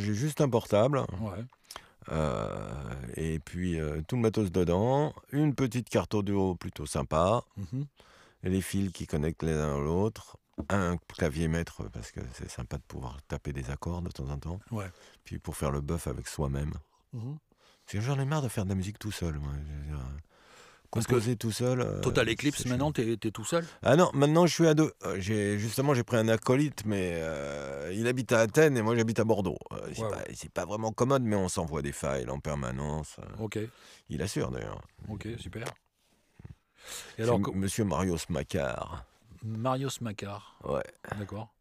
juste un portable. Ouais. euh, et puis euh, tout le matos dedans, une petite carte audio plutôt sympa, Mhm. et les fils qui connectent les uns à l'autre, un clavier maître parce que c'est sympa de pouvoir taper des accords de temps en temps, Ouais. puis pour faire le bœuf avec soi-même. Mhm. Parce que j'en ai marre de faire de la musique tout seul. Moi. Composer tout seul. euh, Total Eclipse, maintenant, t'es es tout seul Ah non, maintenant je suis à deux. Euh, justement j'ai pris un acolyte, mais euh, il habite à Athènes et moi j'habite à Bordeaux. C'est pas, pas vraiment commode, mais on s'envoie des files en permanence. Ok, Il assure d'ailleurs. ok, super. Et alors, Monsieur Mario Smacar. Marius Macar, Ouais. d'accord.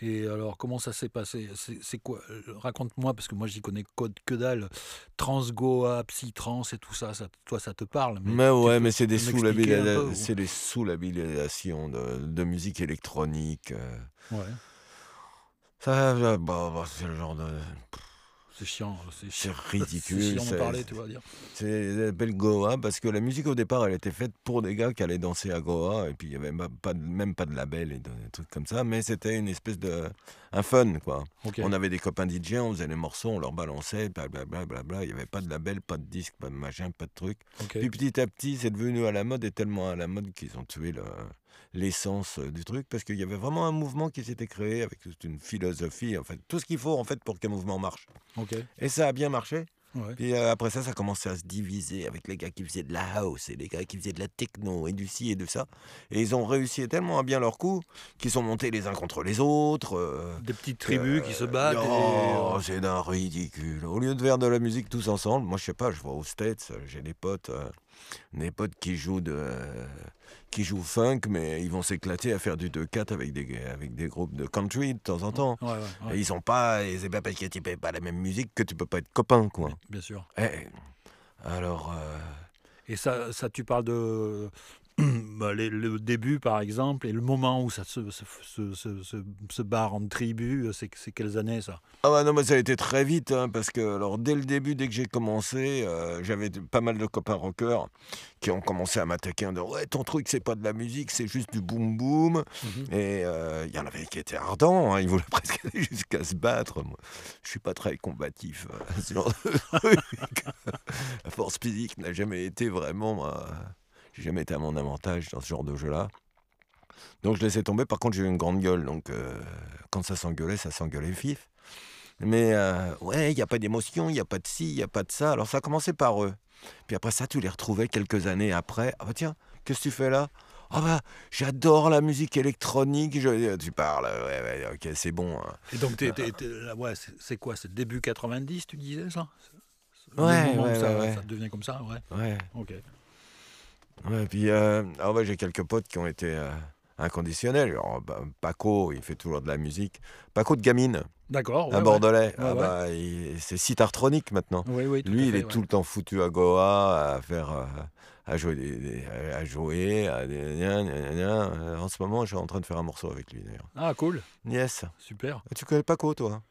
Et alors, comment ça s'est passé? C'est quoi? Euh, Raconte-moi, parce que moi, j'y connais que, que dalle. Transgoa, Psytrans et tout ça, ça, toi, ça te parle Mais, tu ouais, mais c'est des m'expliquer un peu, sous-labellisations ou- c'est des sous-labellisations de, de musique électronique. euh. Ouais, Ça, euh, bah, bah, c'est le genre de. C'est chiant. C'est ridicule. C'est parler, tu vas dire. C'est Goa parce que la musique au départ elle était faite pour des gars qui allaient danser à Goa et puis il y avait même pas de, même pas de label et de, des trucs comme ça mais c'était une espèce de un fun quoi. On avait des copains DJ, on faisait les morceaux, on leur balançait, blablabla, bla, il y avait pas de label, pas de disque, pas de machin, pas de truc. Puis petit à petit c'est devenu à la mode et tellement à la mode qu'ils ont tué le- l'essence du truc parce qu'il y avait vraiment un mouvement qui s'était créé avec toute une philosophie en fait tout ce qu'il faut en fait pour qu'un mouvement marche et ça a bien marché. Ouais. Puis euh, après ça, ça commençait à se diviser avec les gars qui faisaient de la house et les gars qui faisaient de la techno et du ci et de ça. Et ils ont réussi tellement à bien leur coup qu'ils sont montés les uns contre les autres. euh, Des petites tribus qui se battent. Oh, c'est d'un ridicule. Au lieu de faire de la musique tous ensemble, moi je sais pas, je vois aux States, j'ai des potes, des potes qui jouent de, euh, qui jouent funk, mais ils vont s'éclater à faire du 2-4 avec des, avec des groupes de country de temps en temps. Ouais, ouais, ouais, Et ils sont pas, et c'est pas parce que tu fais pas la même musique que tu peux pas être copain, quoi. bien sûr. Eh, alors, euh, Et ça, ça tu parles de le début, par exemple, et le moment où ça se, se, se, se- se- se barre en tribu, c'est c'est quelles années, ça? Ah ouais, non, mais ça a été très vite, hein, parce que alors dès le début, dès que j'ai commencé, euh, j'avais pas mal de copains rockers qui ont commencé à m'attaquer en disant ouais ton truc c'est pas de la musique, c'est juste du boom boom. Et euh, il y en avait qui étaient ardents, hein, ils voulaient presque aller jusqu'à se battre. Moi, je suis pas très combatif. euh, ce genre de truc. La force physique n'a jamais été vraiment. J'ai jamais été à mon avantage dans ce genre de jeu-là. Donc je laissais tomber. Par contre, j'ai eu une grande gueule. Donc euh, quand ça s'engueulait, ça s'engueulait vif. Mais euh, ouais, il n'y a pas d'émotion, il n'y a pas de ci, il n'y a pas de ça. Alors ça a commencé par eux. Puis après ça, tu les retrouvais quelques années après. Ah bah tiens, qu'est-ce que tu fais là? Ah bah, j'adore la musique électronique. Je... Tu parles, ouais, ouais, ok, c'est bon. hein. Et donc, t'es- t'es- t'es- là, ouais, c'est c'est quoi? C'est début 90, tu disais ça? Ouais, ouais, ça, ouais. ça devient comme ça, ouais. Ouais, Ok. Ouais. Puis euh, ah ouais, j'ai quelques potes qui ont été euh, inconditionnels. Alors, bah, Paco, il fait toujours de la musique. Paco de Gamine, D'accord. ouais, un. Bordelais. ah bah, c'est Citartronique maintenant. Lui, il est tout le temps foutu à Goa, à faire, euh, à jouer, à jouer, à. Euh, En ce moment, je suis en train de faire un morceau avec lui d'ailleurs. Ah, cool. Yes. Super. Tu connais Paco, toi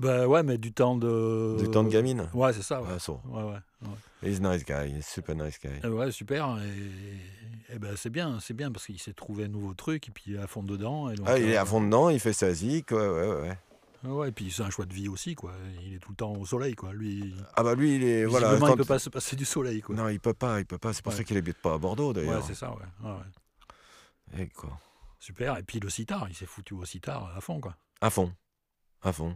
Bah ouais, mais du temps de. Du temps de gamine Ouais, c'est ça, ouais. Ah, so. Ouais, ouais. ouais. He's nice guy, he's super nice guy. Eh ouais, super. Et, et ben c'est bien, c'est bien parce qu'il s'est trouvé un nouveau truc et puis il est à fond dedans. Et donc, Ah, il est euh, à fond dedans, il fait sa zik, ouais, ouais, ouais. Ouais, et puis c'est un choix de vie aussi, quoi. Il est tout le temps au soleil, quoi. Lui, Ah bah lui, il est... Voilà, quand- il peut pas se passer du soleil, quoi. Non, il peut pas, il peut pas. C'est pour Ouais. ça qu'il habite pas à Bordeaux, ouais, d'ailleurs. c'est ça, ouais. ouais, ouais. Eh, quoi. Super. Et puis le sitar, il s'est foutu au sitar à fond, quoi. À fond. Avant.